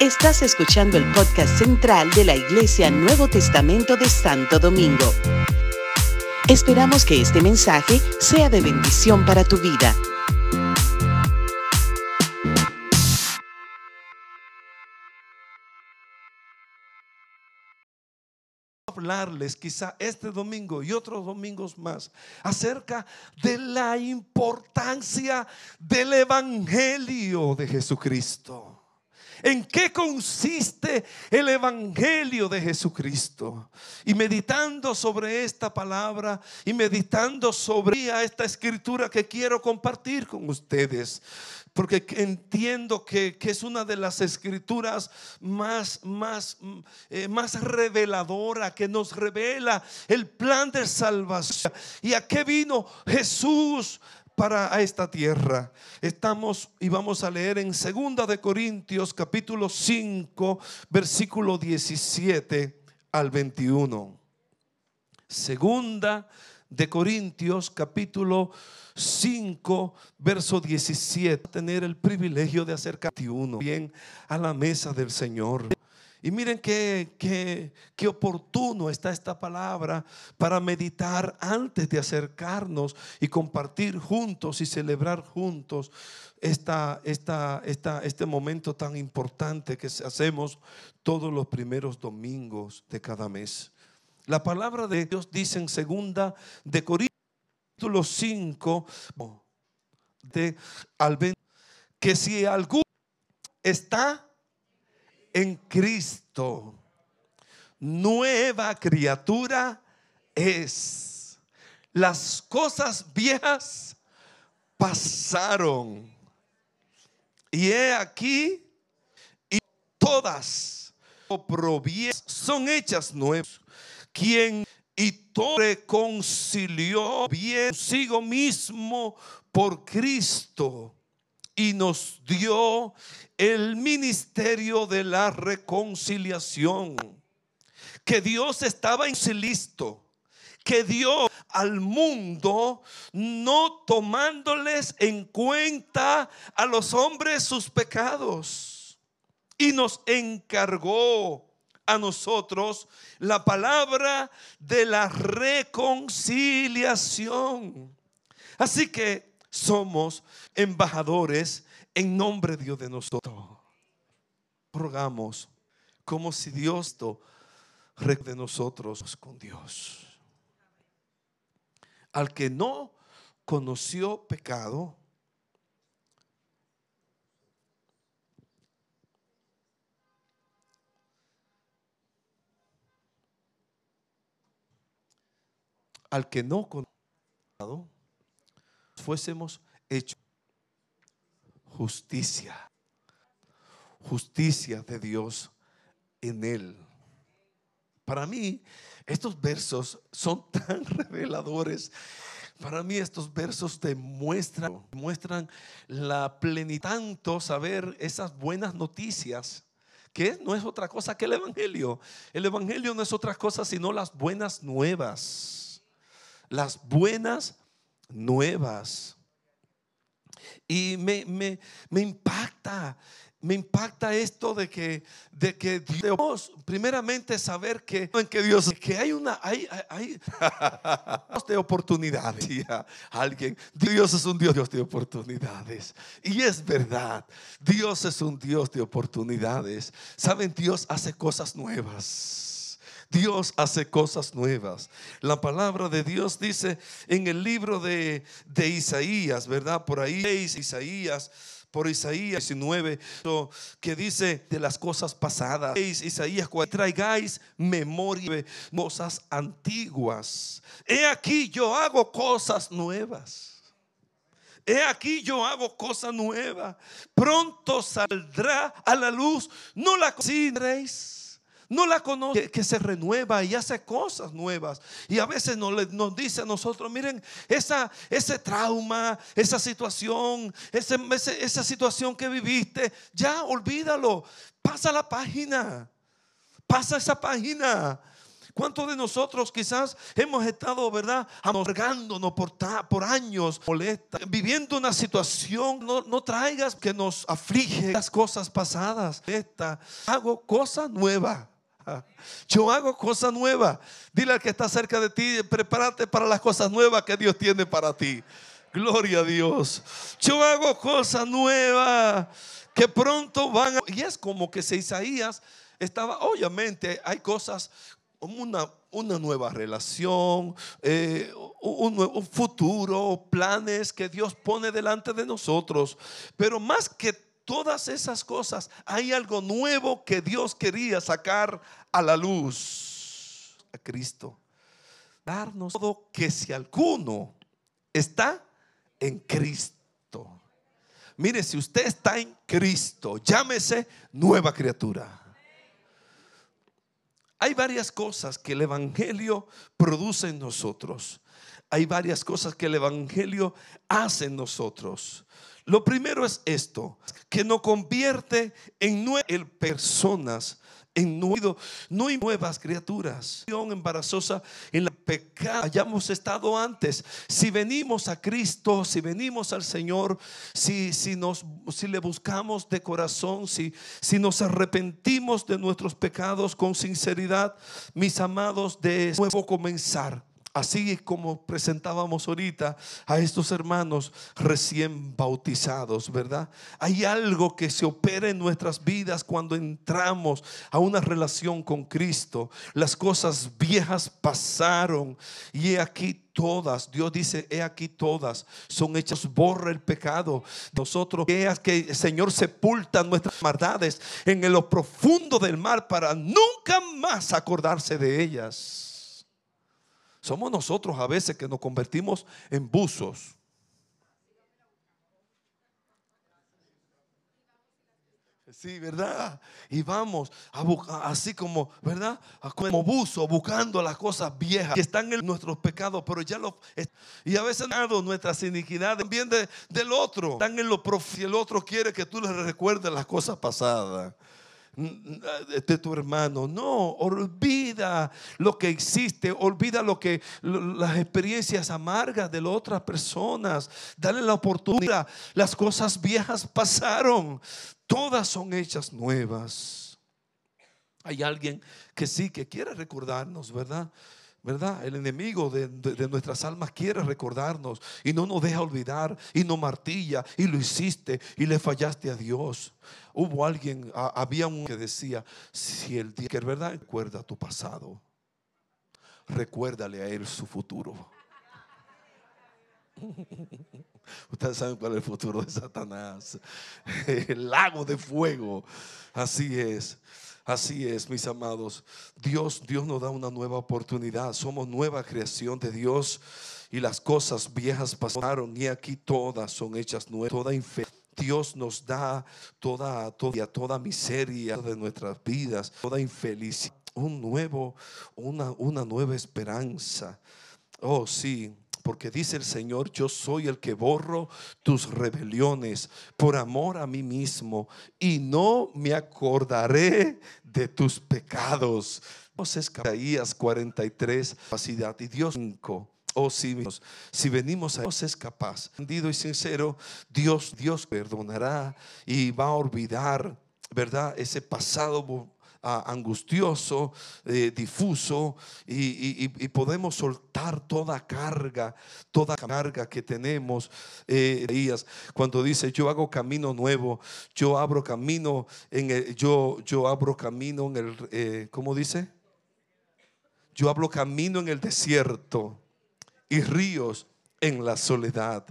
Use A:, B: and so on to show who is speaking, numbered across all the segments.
A: Estás escuchando el podcast central de la Iglesia Nuevo Testamento de Santo Domingo. Esperamos que este mensaje sea de bendición para tu vida.
B: hablarles quizá este domingo y otros domingos más acerca de la importancia del Evangelio de Jesucristo. ¿En qué consiste el Evangelio de Jesucristo? Y meditando sobre esta palabra y meditando sobre esta escritura que quiero compartir con ustedes, porque entiendo que, es una de las escrituras más, más, eh, más reveladora, que nos revela el plan de salvación. ¿Y a qué vino Jesús? Para esta tierra. Estamos y vamos a leer en Segunda de Corintios capítulo 5, versículo 17 al 21. Segunda de Corintios capítulo 5, verso 17. Tener el privilegio de acercarte uno bien a la mesa del Señor. Y miren qué, qué, oportuno está esta palabra para meditar antes de acercarnos y compartir juntos y celebrar juntos esta, esta, esta, este momento tan importante que hacemos todos los primeros domingos de cada mes. La palabra de Dios dice en segunda de Corintios 5 de al que si alguno está en Cristo, nueva criatura es. Las cosas viejas pasaron. Y he aquí, y todas son hechas nuevas. Quien y todo reconcilió bien consigo mismo por Cristo y nos dio el ministerio de la reconciliación. Que Dios estaba en listo que dio al mundo, no tomándoles en cuenta a los hombres sus pecados. Y nos encargó a nosotros la palabra de la reconciliación. Así que somos embajadores en nombre de Dios de nosotros. Rogamos como si Dios de nosotros con Dios. Al que no conoció pecado, al que no conoció fuésemos hechos justicia, justicia de Dios en él. Para mí, estos versos son tan reveladores. Para mí estos versos demuestran, muestran la plenitud, tanto saber esas buenas noticias, que no es otra cosa que el Evangelio. El Evangelio no es otra cosa sino las buenas nuevas. Las buenas nuevas. Y me, me, me impacta me impacta esto de que, de que Dios, primeramente saber que, en que Dios, que hay una, hay, hay, de oportunidades. Alguien, Dios es un Dios de oportunidades. Y es verdad, Dios es un Dios de oportunidades. Saben, Dios hace cosas nuevas. Dios hace cosas nuevas. La palabra de Dios dice en el libro de, Isaías, ¿verdad? Por ahí, Isaías por Isaías 19, que dice de las cosas pasadas. Isaías, traigáis memoria de cosas antiguas. He aquí yo hago cosas nuevas. He aquí yo hago cosas nuevas. Pronto saldrá a la luz. No la consideréis no la conoce, que, se renueva y hace cosas nuevas. Y a veces nos, dice a nosotros, miren, esa, ese trauma, esa situación, esa situación que viviste, ya olvídalo, pasa la página, pasa esa página. ¿Cuántos de nosotros quizás hemos estado, verdad, amargándonos por, por años, molesta, viviendo una situación? No, no traigas que nos aflige las cosas pasadas. Esta, hago cosa nueva. Yo hago cosa nueva. Dile al que está cerca de ti, prepárate para las cosas nuevas que Dios tiene para ti. Gloria a Dios. Yo hago cosa nueva que pronto van a... Y es como que si Isaías estaba, obviamente hay cosas, una, una nueva relación, eh, un, un futuro, planes que Dios pone delante de nosotros. Pero más que todas esas cosas, hay algo nuevo que Dios quería sacar a la luz. A Cristo. Darnos todo que si alguno está en Cristo. Mire, si usted está en Cristo, llámese nueva criatura. Hay varias cosas que el Evangelio produce en nosotros. Hay varias cosas que el Evangelio hace en nosotros. Lo primero es esto, que nos convierte en personas en nuevo, no hay nuevas criaturas. Embarazosa en la pecado hayamos estado antes. Si venimos a Cristo, si venimos al Señor, si, si, nos, si le buscamos de corazón, si, si nos arrepentimos de nuestros pecados con sinceridad, mis amados, de nuevo comenzar Así como presentábamos ahorita a estos hermanos recién bautizados, ¿verdad? Hay algo que se opera en nuestras vidas cuando entramos a una relación con Cristo. Las cosas viejas pasaron y he aquí todas, Dios dice, he aquí todas, son hechas, borra el pecado. Nosotros, que el Señor sepulta nuestras maldades en lo profundo del mar para nunca más acordarse de ellas. Somos nosotros a veces que nos convertimos en buzos. Sí, ¿verdad? Y vamos a buscar, así como, ¿verdad? Como buzo, buscando las cosas viejas que están en nuestros pecados, pero ya lo. Y a veces nuestras iniquidades también del otro. Están en lo y el otro quiere que tú le recuerdes las cosas pasadas de tu hermano. No, olvida lo que existe, olvida lo que las experiencias amargas de las otras personas. Dale la oportunidad. Las cosas viejas pasaron, todas son hechas nuevas. Hay alguien que sí que quiere recordarnos, ¿verdad? ¿Verdad? El enemigo de, nuestras almas quiere recordarnos y no nos deja olvidar y nos martilla y lo hiciste y le fallaste a Dios. Hubo alguien, había un que decía, si el día que verdad recuerda tu pasado, recuérdale a él su futuro. Ustedes saben cuál es el futuro de Satanás. El lago de fuego. Así es. Así es, mis amados. Dios, Dios nos da una nueva oportunidad. Somos nueva creación de Dios y las cosas viejas pasaron y aquí todas son hechas nuevas. Toda Dios nos da toda, toda, toda miseria de nuestras vidas, toda infelicidad, un nuevo, una, una nueva esperanza. Oh, sí, porque dice el Señor, yo soy el que borro tus rebeliones por amor a mí mismo y no me acordaré de tus pecados. Entonces, Isaías 43, capacidad y Dios 5. Oh, si, si venimos a Dios es capaz, y sincero, Dios, Dios perdonará y va a olvidar, ¿verdad? Ese pasado angustioso, eh, difuso, y, podemos soltar toda carga, toda carga que tenemos. Eh, cuando dice, yo hago camino nuevo, yo abro camino en el, yo, yo abro camino en el, eh, ¿cómo dice? Yo abro camino en el desierto y ríos en la soledad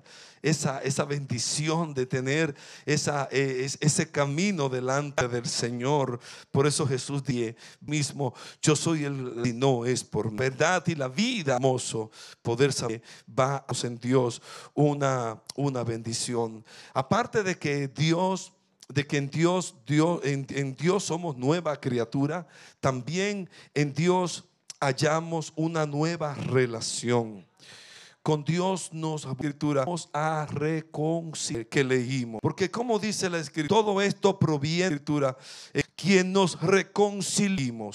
B: esa, esa bendición de tener esa, eh, ese camino delante del Señor. Por eso Jesús dice mismo, yo soy el y no es por verdad y la vida, hermoso, poder saber, va en Dios una, una bendición. Aparte de que Dios de que en Dios, Dios en, en, Dios somos nueva criatura, también en Dios hallamos una nueva relación con Dios nos a reconciliar que leímos. Porque como dice la escritura, todo esto proviene de la escritura. Quien nos reconciliamos,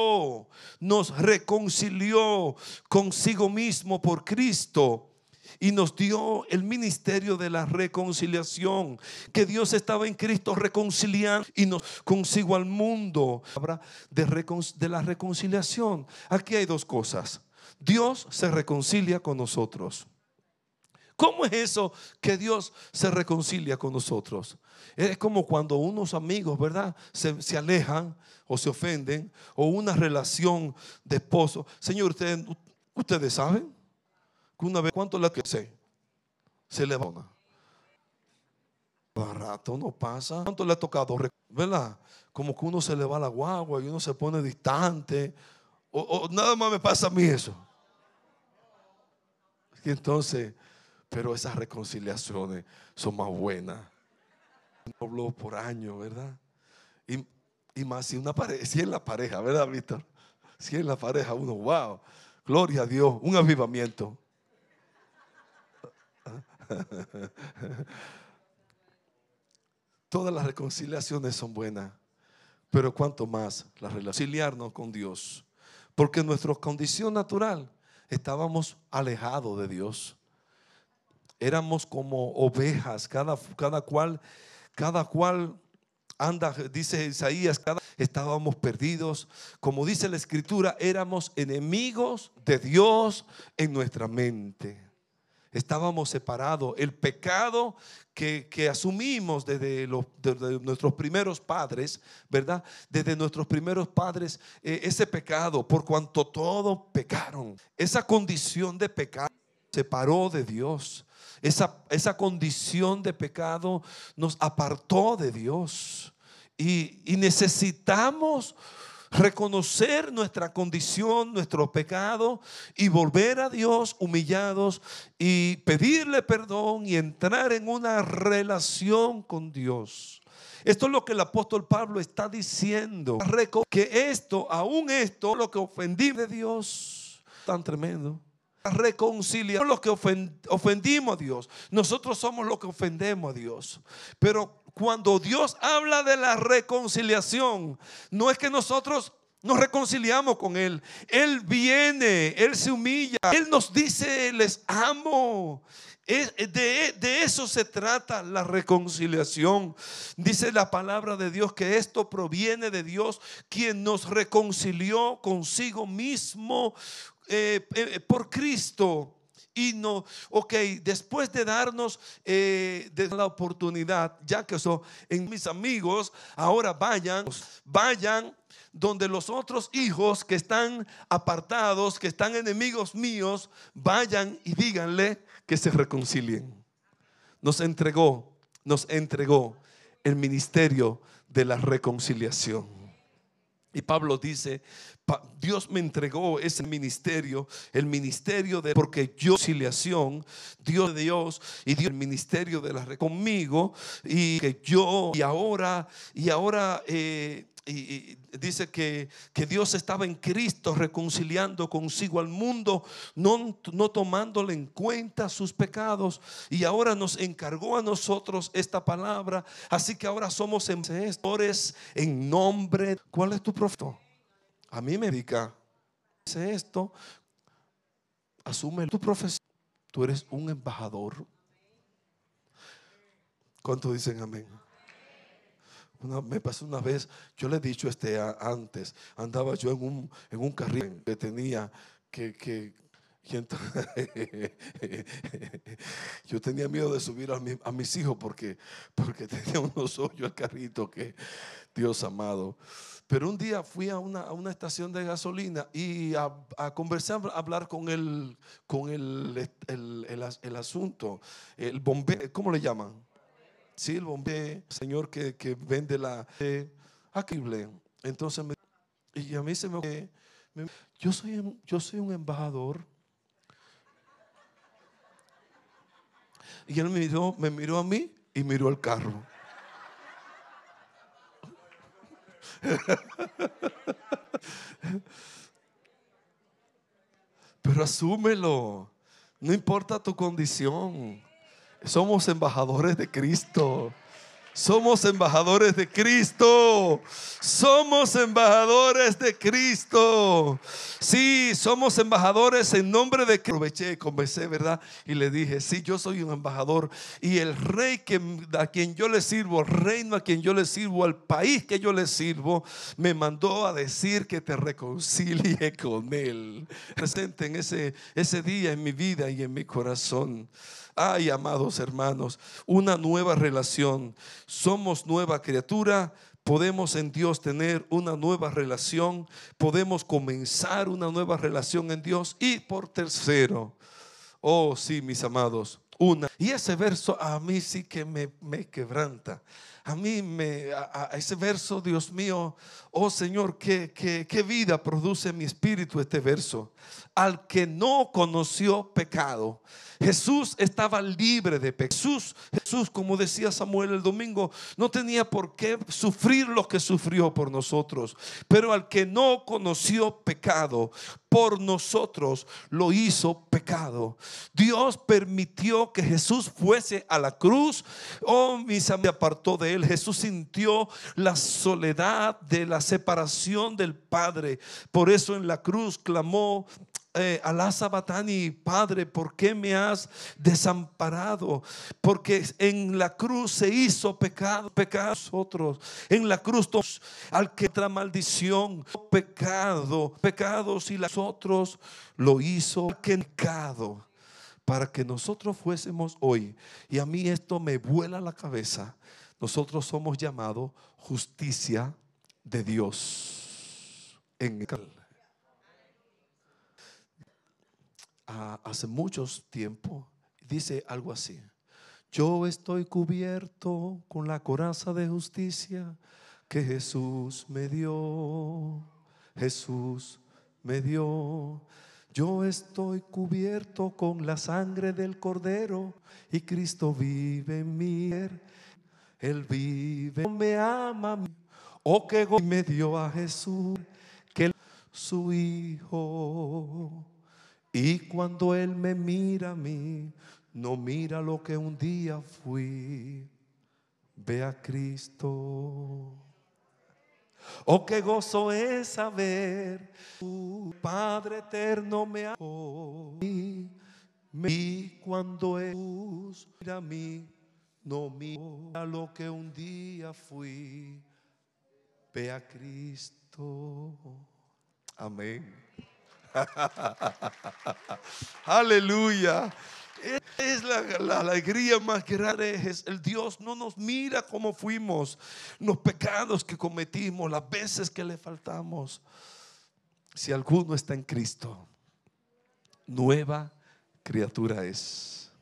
B: nos reconcilió consigo mismo por Cristo y nos dio el ministerio de la reconciliación, que Dios estaba en Cristo reconciliando y nos consigo al mundo. De, de la reconciliación. Aquí hay dos cosas. Dios se reconcilia con nosotros. ¿Cómo es eso que Dios se reconcilia con nosotros? Es como cuando unos amigos, ¿verdad? Se, alejan o se ofenden o una relación de esposo. Señor, ustedes, ustedes saben que una vez, ¿cuánto le sé? Se levanta. Barato no pasa. ¿Cuánto le ha tocado? ¿Verdad? Como que uno se le va la guagua y uno se pone distante. O, nada más me pasa a mí eso. Entonces, pero esas reconciliaciones son más buenas. Habló por año, ¿verdad? Y, y, más si una pareja, si en la pareja, ¿verdad, Víctor? Si en la pareja uno, wow, gloria a Dios, un avivamiento. Todas las reconciliaciones son buenas, pero cuanto más la reconciliarnos con Dios, porque nuestra condición natural estábamos alejados de Dios. Éramos como ovejas, cada, cada cual, cada cual anda, dice Isaías, estábamos perdidos. Como dice la escritura, éramos enemigos de Dios en nuestra mente estábamos separados. El pecado que, asumimos desde, los, nuestros primeros padres, ¿verdad? Desde nuestros primeros padres, eh, ese pecado, por cuanto todos pecaron, esa condición de pecado separó de Dios. Esa, esa condición de pecado nos apartó de Dios. Y, y necesitamos reconocer nuestra condición, nuestro pecado y volver a Dios humillados y pedirle perdón y entrar en una relación con Dios. Esto es lo que el apóstol Pablo está diciendo. Que esto, aún esto, lo que ofendí de Dios, tan tremendo. Reconciliar lo que ofendimos a Dios. Nosotros somos los que ofendemos a Dios. Pero cuando Dios habla de la reconciliación, no es que nosotros nos reconciliamos con Él. Él viene, Él se humilla, Él nos dice, les amo. De, de, eso se trata la reconciliación. Dice la palabra de Dios que esto proviene de Dios, quien nos reconcilió consigo mismo eh, eh, por Cristo y no, ok, después de darnos eh, la oportunidad, ya que son en mis amigos, ahora vayan, vayan donde los otros hijos que están apartados, que están enemigos míos, vayan y díganle que se reconcilien. Nos entregó, nos entregó el ministerio de la reconciliación. Y Pablo dice, Dios me entregó ese ministerio, el ministerio de, porque yo, conciliación, Dios de Dios y Dios, el ministerio de la conmigo, y que yo, y ahora, y ahora, eh, y, dice que, que, Dios estaba en Cristo reconciliando consigo al mundo, no, no tomándole en cuenta sus pecados. Y ahora nos encargó a nosotros esta palabra. Así que ahora somos embajadores en nombre. ¿Cuál es tu profeta? A mí me dice esto. Asume tu profesión. Tú eres un embajador. ¿Cuántos dicen amén? me pasó una vez, yo le he dicho este antes, andaba yo en un, en un carril que tenía que, que yo tenía miedo de subir a, mis hijos porque, porque tenía unos hoyos el carrito que Dios amado. Pero un día fui a una, a una estación de gasolina y a, a, conversar, a hablar con el, con el, el, el, asunto, el bombero, ¿cómo le llaman? Sí, el bombero, señor que, que vende la... Eh, Entonces, me, y a mí se me... yo, soy, yo soy un embajador. Y él me miró, me miró a mí y miró al carro. Pero asúmelo. No importa tu condición. Somos embajadores de Cristo. Somos embajadores de Cristo. Somos embajadores de Cristo. Sí, somos embajadores en nombre de que aproveché, conversé, ¿verdad? Y le dije, sí, yo soy un embajador. Y el rey que, a quien yo le sirvo, reino a quien yo le sirvo, al país que yo le sirvo, me mandó a decir que te reconcilie con él. Presente en ese, ese día en mi vida y en mi corazón. Ay, amados hermanos, una nueva relación. Somos nueva criatura. Podemos en Dios tener una nueva relación. Podemos comenzar una nueva relación en Dios. Y por tercero, oh sí, mis amados, una. Y ese verso a mí sí que me, me quebranta. A mí me, a, ese verso, Dios mío, oh Señor, qué, qué, qué vida produce mi espíritu este verso. Al que no conoció pecado Jesús estaba libre de pecado. Jesús, Jesús, como decía Samuel el domingo, no tenía por qué sufrir lo que sufrió por nosotros. Pero al que no conoció pecado, por nosotros lo hizo pecado. Dios permitió que Jesús fuese a la cruz. Oh, misa me apartó de él. Jesús sintió la soledad de la separación del Padre. Por eso en la cruz clamó, eh, Alá Sabatani, Padre, ¿por qué me has desamparado? Porque en la cruz se hizo pecado, pecados otros. En la cruz al que tra maldición, pecado, pecados y los otros lo hizo pecado para que nosotros fuésemos hoy. Y a mí esto me vuela la cabeza. Nosotros somos llamados justicia de Dios en hace muchos tiempo, dice algo así. Yo estoy cubierto con la coraza de justicia que Jesús me dio. Jesús me dio. Yo estoy cubierto con la sangre del cordero y Cristo vive en mí. Él vive, me ama. Oh, que me dio a Jesús, que su Hijo. Y cuando Él me mira a mí, no mira lo que un día fui. Ve a Cristo. Oh, qué gozo es saber, tu Padre eterno me amó. Y cuando Él mira a mí, no mira lo que un día fui. Ve a Cristo. Amén. Aleluya. Es la, alegría más grande. Es el Dios no nos mira como fuimos, los pecados que cometimos, las veces que le faltamos. Si alguno está en Cristo, nueva criatura es.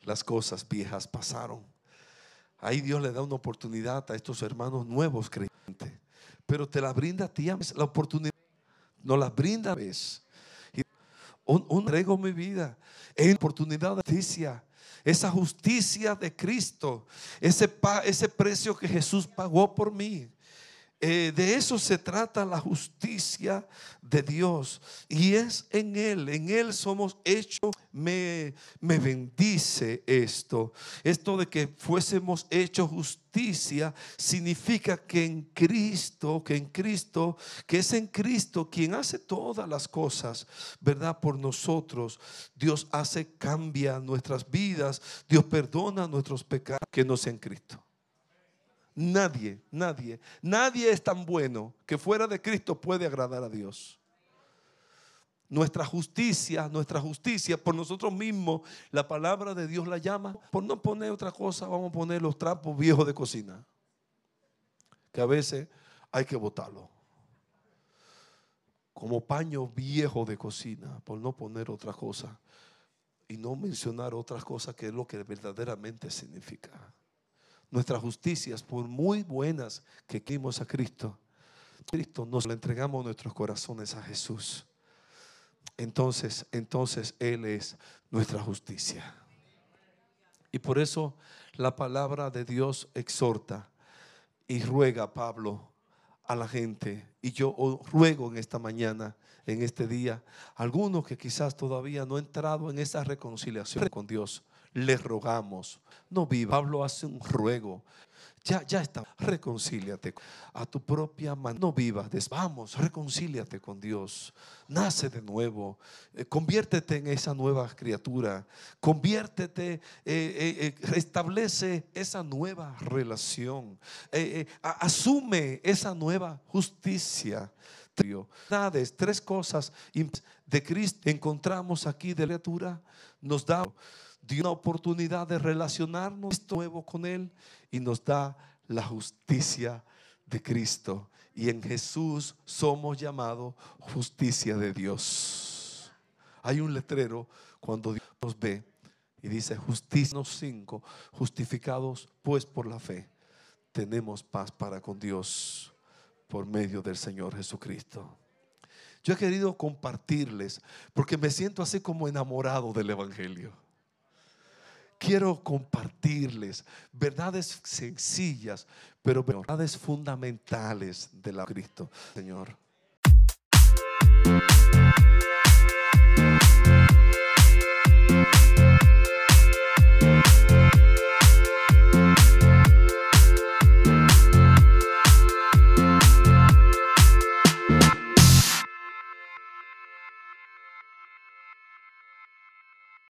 B: Las cosas viejas pasaron. Ahí Dios le da una oportunidad a estos hermanos nuevos creyentes. Pero te la brinda a ti la oportunidad. No la brinda a vez un, un mi vida en oportunidad de justicia. Esa justicia de Cristo, ese, ese precio que Jesús pagó por mí. Eh, de eso se trata la justicia de Dios. Y es en Él, en Él somos hechos. Me, me bendice esto. Esto de que fuésemos hechos justicia significa que en Cristo, que en Cristo, que es en Cristo quien hace todas las cosas, ¿verdad? Por nosotros. Dios hace, cambia nuestras vidas. Dios perdona nuestros pecados que no sean en Cristo. Nadie, nadie, nadie es tan bueno que fuera de Cristo puede agradar a Dios. Nuestra justicia, nuestra justicia por nosotros mismos, la palabra de Dios la llama. Por no poner otra cosa, vamos a poner los trapos viejos de cocina. Que a veces hay que botarlo. Como paño viejo de cocina, por no poner otra cosa. Y no mencionar otras cosas que es lo que verdaderamente significa nuestras justicias, por muy buenas que quimos a Cristo, Cristo nos entregamos nuestros corazones a Jesús. Entonces, entonces Él es nuestra justicia. Y por eso la palabra de Dios exhorta y ruega Pablo a la gente. Y yo ruego en esta mañana, en este día, algunos que quizás todavía no han entrado en esa reconciliación con Dios, le rogamos, no viva. Pablo hace un ruego. Ya, ya está. Reconcíliate a tu propia mano. No vivas. Vamos, reconcíliate con Dios. Nace de nuevo. Eh, conviértete en esa nueva criatura. Conviértete. Eh, eh, establece esa nueva relación. asume esa nueva justicia. Tres cosas de Cristo encontramos aquí de criatura. Nos da dio una oportunidad de relacionarnos nuevo con Él y nos da la justicia de Cristo. Y en Jesús somos llamados justicia de Dios. Hay un letrero cuando Dios nos ve y dice justicia 5, justificados pues por la fe. Tenemos paz para con Dios por medio del Señor Jesucristo. Yo he querido compartirles porque me siento así como enamorado del Evangelio quiero compartirles verdades sencillas, pero verdades fundamentales de la Cristo, Señor.